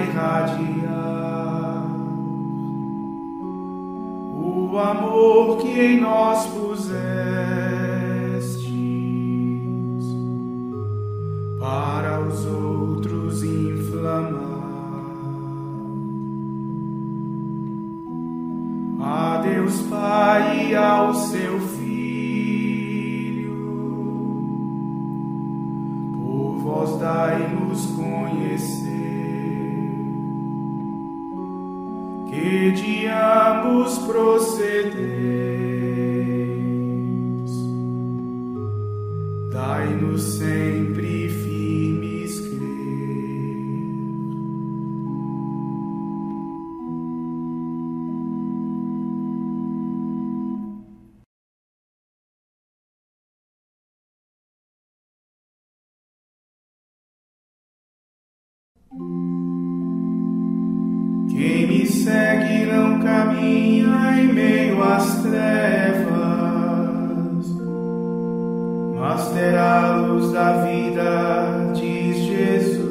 Irradiar. O amor que em nós pusestes ambos procedeis, Quem me segue não caminha em meio às trevas, mas terá a luz da vida, diz Jesus.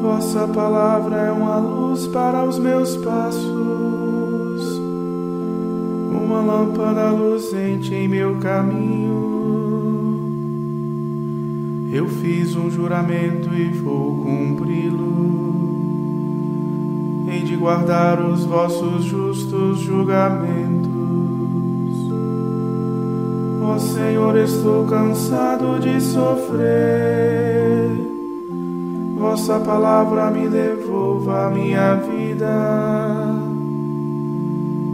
Vossa palavra é uma luz para os meus passos, uma lâmpada luzente em meu caminho. Eu fiz um juramento e vou cumpri-lo. Hei de guardar os vossos justos julgamentos. Ó Senhor, estou cansado de sofrer. Vossa palavra me devolva a minha vida.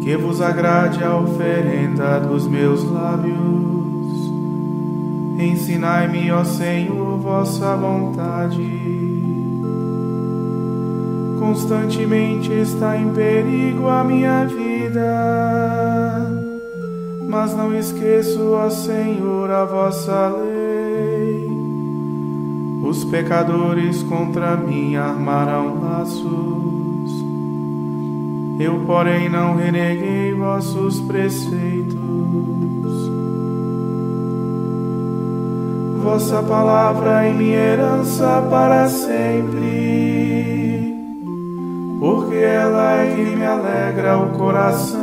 Que vos agrade a oferenda dos meus lábios. Ensinai-me, ó Senhor, vossa vontade. Constantemente está em perigo a minha vida, mas não esqueço, ó Senhor, a vossa lei. Os pecadores contra mim armarão laços, eu, porém, não reneguei vossos preceitos. Vossa palavra em minha herança para sempre, porque ela é que me alegra o coração.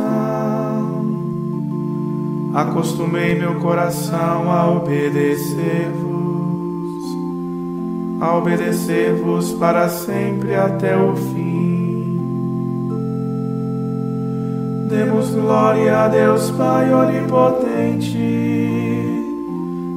Acostumei meu coração a obedecer-vos, a obedecer-vos para sempre até o fim. Demos glória a Deus Pai onipotente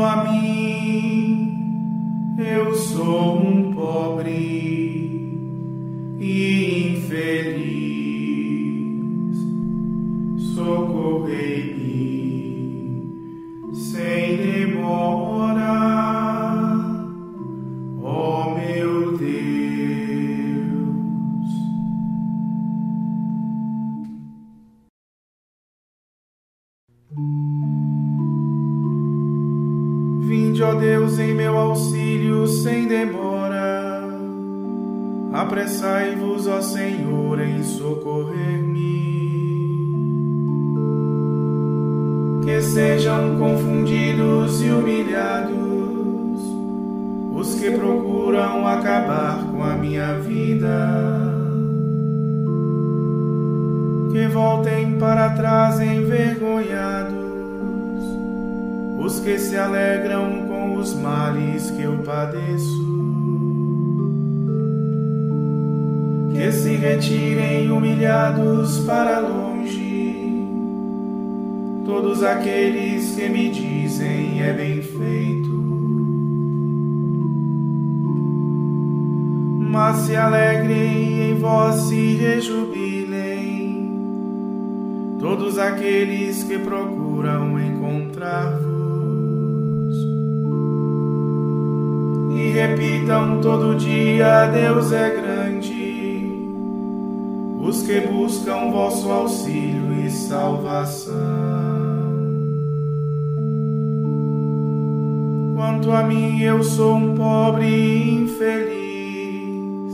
A mim, eu sou um pobre e infeliz. Socorrei-me Apressai-vos, ó Senhor, em socorrer-me. Que sejam confundidos e humilhados os que procuram acabar com a minha vida. Que voltem para trás envergonhados os que se alegram com os males que eu padeço. Que se retirem humilhados para longe, todos aqueles que me dizem é bem feito. Mas se alegrem em vós se rejubilem, todos aqueles que procuram encontrar-vos. e repitam todo dia: Deus é grande. Os que buscam vosso auxílio e salvação. Quanto a mim, eu sou um pobre e infeliz.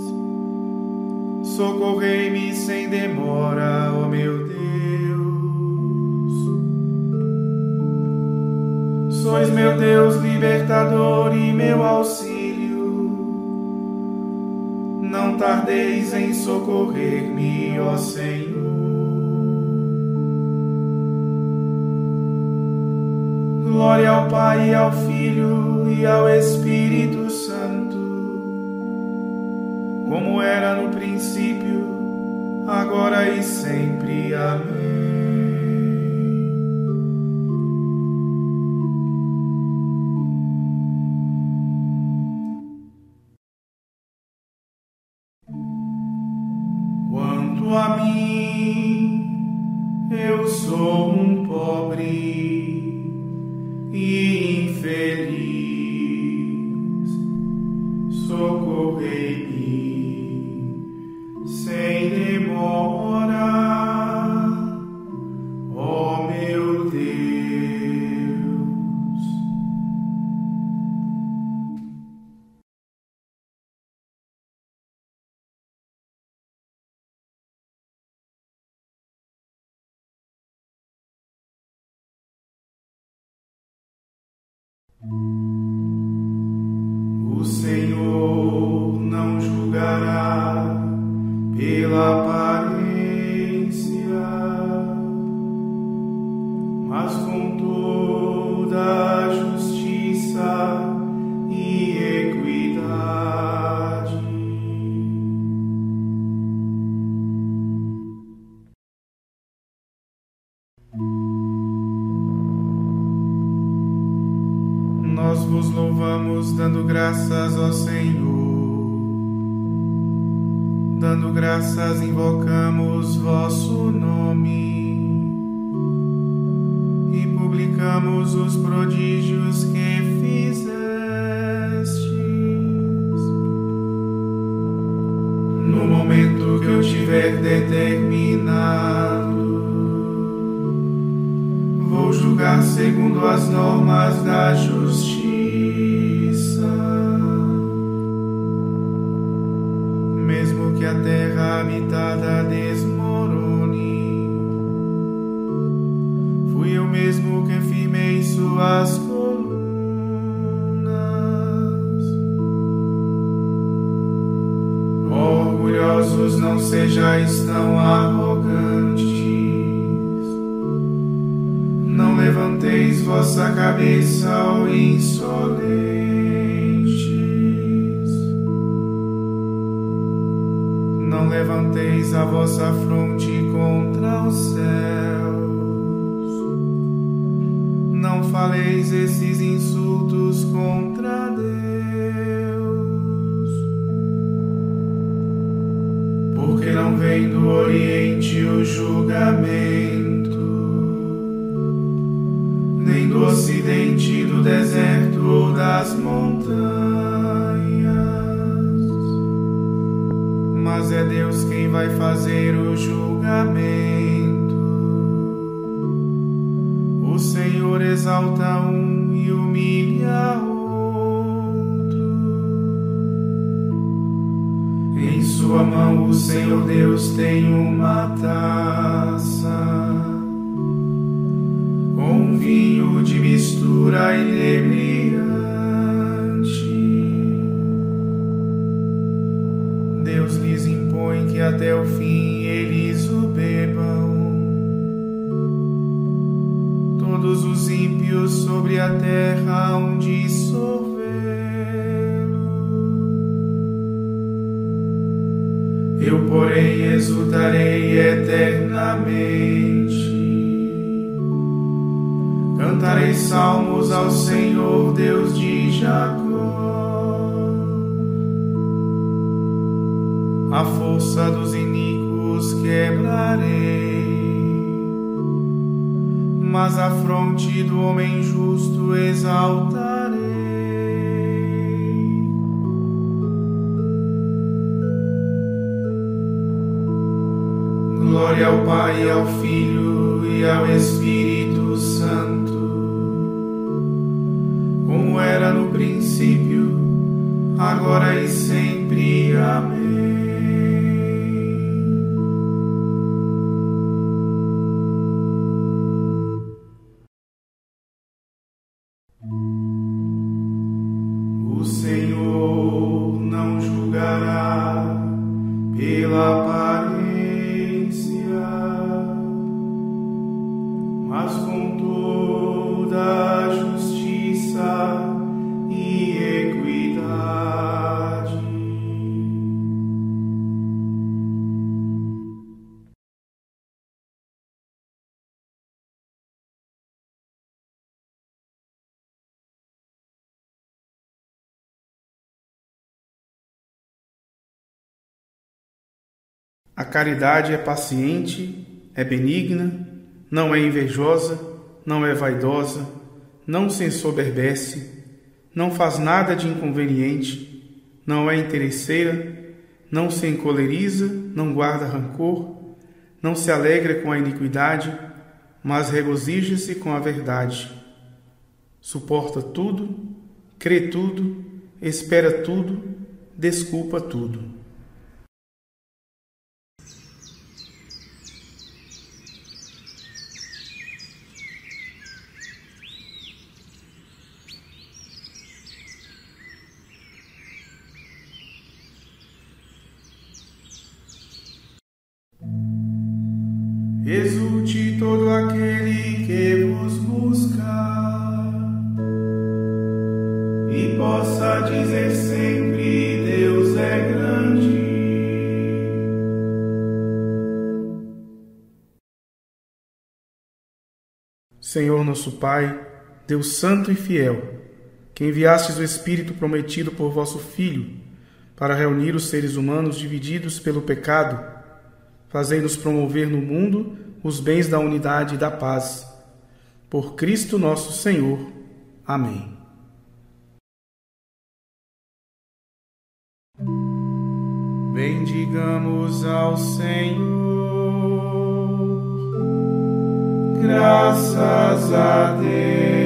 Socorrei-me sem demora, ó meu Deus. Sois meu Deus libertador e meu auxílio tardeis em socorrer-me, ó Senhor. Glória ao Pai, e ao Filho e ao Espírito Santo, como era no princípio, agora e sempre. Amém. Nós vos louvamos dando graças ao Senhor. Dando graças invocamos vosso nome e publicamos os prodígios que fizestes. No momento que eu tiver determinado, vou julgar segundo as normas da justiça. Mesmo que a terra habitada desmorone, suas colunas. Orgulhosos não sejais tão arrogantes. Não levanteis vossa cabeça ao insolentes. Não levanteis a vossa fronte contra os céus não faleis esses insultos contra Deus. Porque não vem do Oriente o julgamento, nem do Ocidente, do deserto ou das montanhas. Mas é Deus quem vai fazer o julgamento. Exalta um e humilha outro. Em sua mão o Senhor Deus tem uma taça Cantarei salmos ao Senhor, Deus de Jacó. A força dos iníquos quebrarei, mas a fronte do homem justo exaltarei. Glória ao Pai, ao Filho e ao Espírito Santo como era no princípio, agora e sempre. Amém. O Senhor não julgará pela aparência, mas com toda a justiça e equidade. A caridade é paciente, é benigna, não é invejosa, não é vaidosa, não se ensoberbece, não faz nada de inconveniente, não é interesseira, não se encoleriza, não guarda rancor, não se alegra com a iniquidade, mas regozija-se com a verdade. Suporta tudo, crê tudo, espera tudo, desculpa tudo. Exulte todo aquele que vos busca e possa dizer sempre: Deus é grande. Senhor nosso Pai, Deus Santo e Fiel, que enviastes o Espírito prometido por vosso Filho para reunir os seres humanos divididos pelo pecado, fazei-nos promover no mundo os bens da unidade e da paz. Por Cristo nosso Senhor. Amém. Bendigamos ao Senhor, graças a Deus.